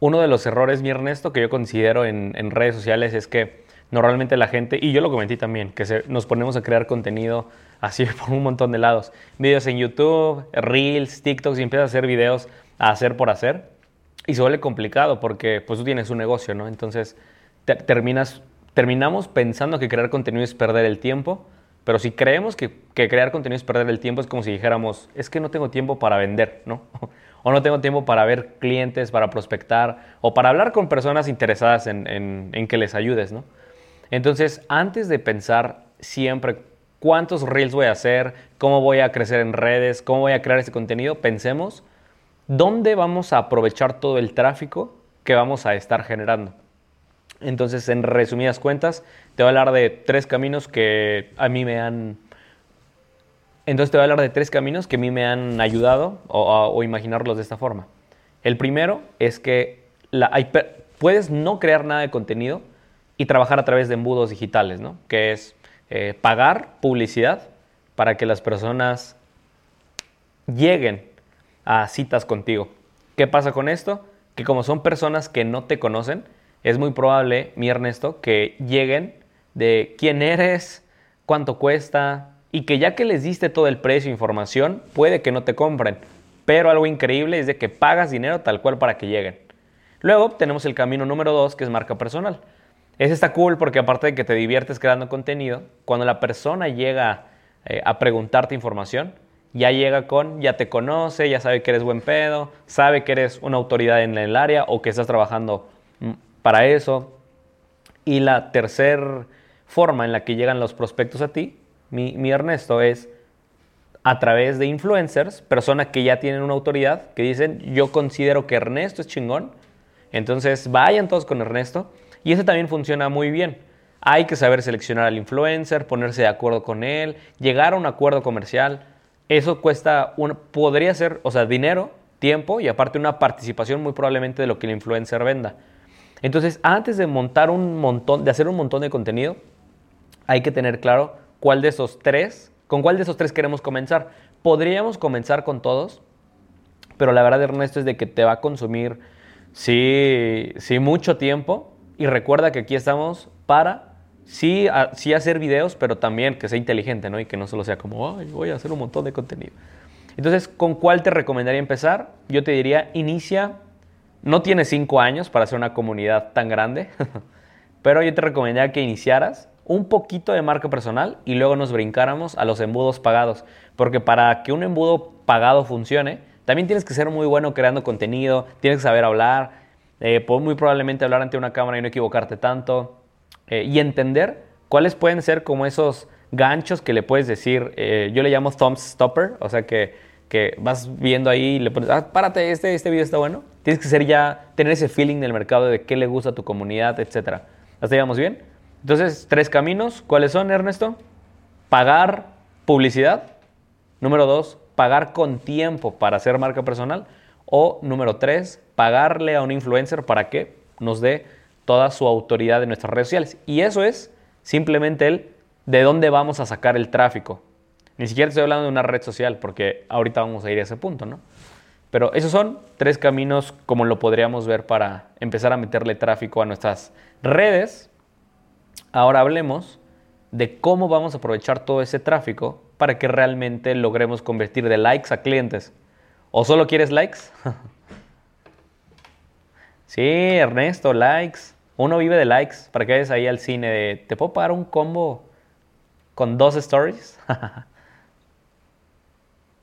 Uno de los errores, mi Ernesto, que yo considero en, redes sociales es que normalmente la gente, y yo lo comenté también, que nos ponemos a crear contenido así por un montón de lados. Videos en YouTube, Reels, TikToks, y empiezas a hacer videos a hacer por hacer. Y se vuelve complicado porque pues tú tienes un negocio, ¿no? Entonces terminas, terminamos pensando que crear contenido es perder el tiempo, pero si creemos que, crear contenido es perder el tiempo, es como si dijéramos, es que no tengo tiempo para vender, ¿no? o no tengo tiempo para ver clientes, para prospectar o para hablar con personas interesadas en, que les ayudes, ¿no? Entonces, antes de pensar siempre cuántos reels voy a hacer, cómo voy a crecer en redes, cómo voy a crear ese contenido, pensemos dónde vamos a aprovechar todo el tráfico que vamos a estar generando. Entonces, en resumidas cuentas, te voy a hablar de tres caminos que a mí me han entonces te voy a hablar de tres caminos que a mí me han ayudado o, imaginarlos de esta forma. El primero es que puedes no crear nada de contenido y trabajar a través de embudos digitales, ¿no? Que es eh, pagar publicidad para que las personas lleguen a citas contigo. ¿Qué pasa con esto? Que como son personas que no te conocen, es muy probable, mi Ernesto, que lleguen de quién eres, cuánto cuesta, y que ya que les diste todo el precio e información, puede que no te compren. Pero algo increíble es de que pagas dinero tal cual para que lleguen. Luego tenemos el camino número dos, que es marca personal. Ese está cool porque aparte de que te diviertes creando contenido, cuando la persona llega eh, a preguntarte información, ya llega con, ya te conoce, ya sabe que eres buen pedo, sabe que eres una autoridad en el área o que estás trabajando para eso. Y la tercera forma en la que llegan los prospectos a ti mi, Ernesto, es a través de influencers, personas que ya tienen una autoridad, que dicen, yo considero que Ernesto es chingón, entonces vayan todos con Ernesto. Y eso también funciona muy bien. Hay que saber seleccionar al influencer, ponerse de acuerdo con él, llegar a un acuerdo comercial. Eso cuesta, un, podría ser, o sea, dinero, tiempo y aparte una participación muy probablemente de lo que el influencer venda. Entonces, antes de montar un montón, de hacer un montón de contenido, hay que tener claro cuál de esos tres, con cuál de esos tres queremos comenzar. Podríamos comenzar con todos, pero la verdad, Ernesto, es de que te va a consumir, sí, sí mucho tiempo. Y recuerda que aquí estamos para, sí, sí hacer videos, pero también que sea inteligente, ¿no? Y que no solo sea como, ay, voy a hacer un montón de contenido. Entonces, ¿con cuál te recomendaría empezar? Yo te diría, inicia, no tienes cinco años para hacer una comunidad tan grande, pero yo te recomendaría que iniciaras un poquito de marca personal y luego nos brincáramos a los embudos pagados. Porque para que un embudo pagado funcione, también tienes que ser muy bueno creando contenido, tienes que saber hablar, eh, muy probablemente hablar ante una cámara y no equivocarte tanto, eh, y entender cuáles pueden ser como esos ganchos que le puedes decir, eh, yo le llamo thumb stopper, o sea que, que vas viendo ahí y le pones, ah, párate, este, este video está bueno. Tienes que ser ya, tener ese feeling del mercado de qué le gusta a tu comunidad, etc. ¿Hasta llevamos bien? Entonces, tres caminos. ¿Cuáles son, Ernesto? Pagar publicidad. Número dos, pagar con tiempo para hacer marca personal. O número tres, pagarle a un influencer para que nos dé toda su autoridad en nuestras redes sociales. Y eso es simplemente el de dónde vamos a sacar el tráfico. Ni siquiera estoy hablando de una red social, porque ahorita vamos a ir a ese punto, ¿no? Pero esos son tres caminos como lo podríamos ver para empezar a meterle tráfico a nuestras redes Ahora hablemos de cómo vamos a aprovechar todo ese tráfico para que realmente logremos convertir de likes a clientes. ¿O solo quieres likes? sí, Ernesto, likes. Uno vive de likes. Para que vayas ahí al cine de, ¿te puedo pagar un combo con dos stories?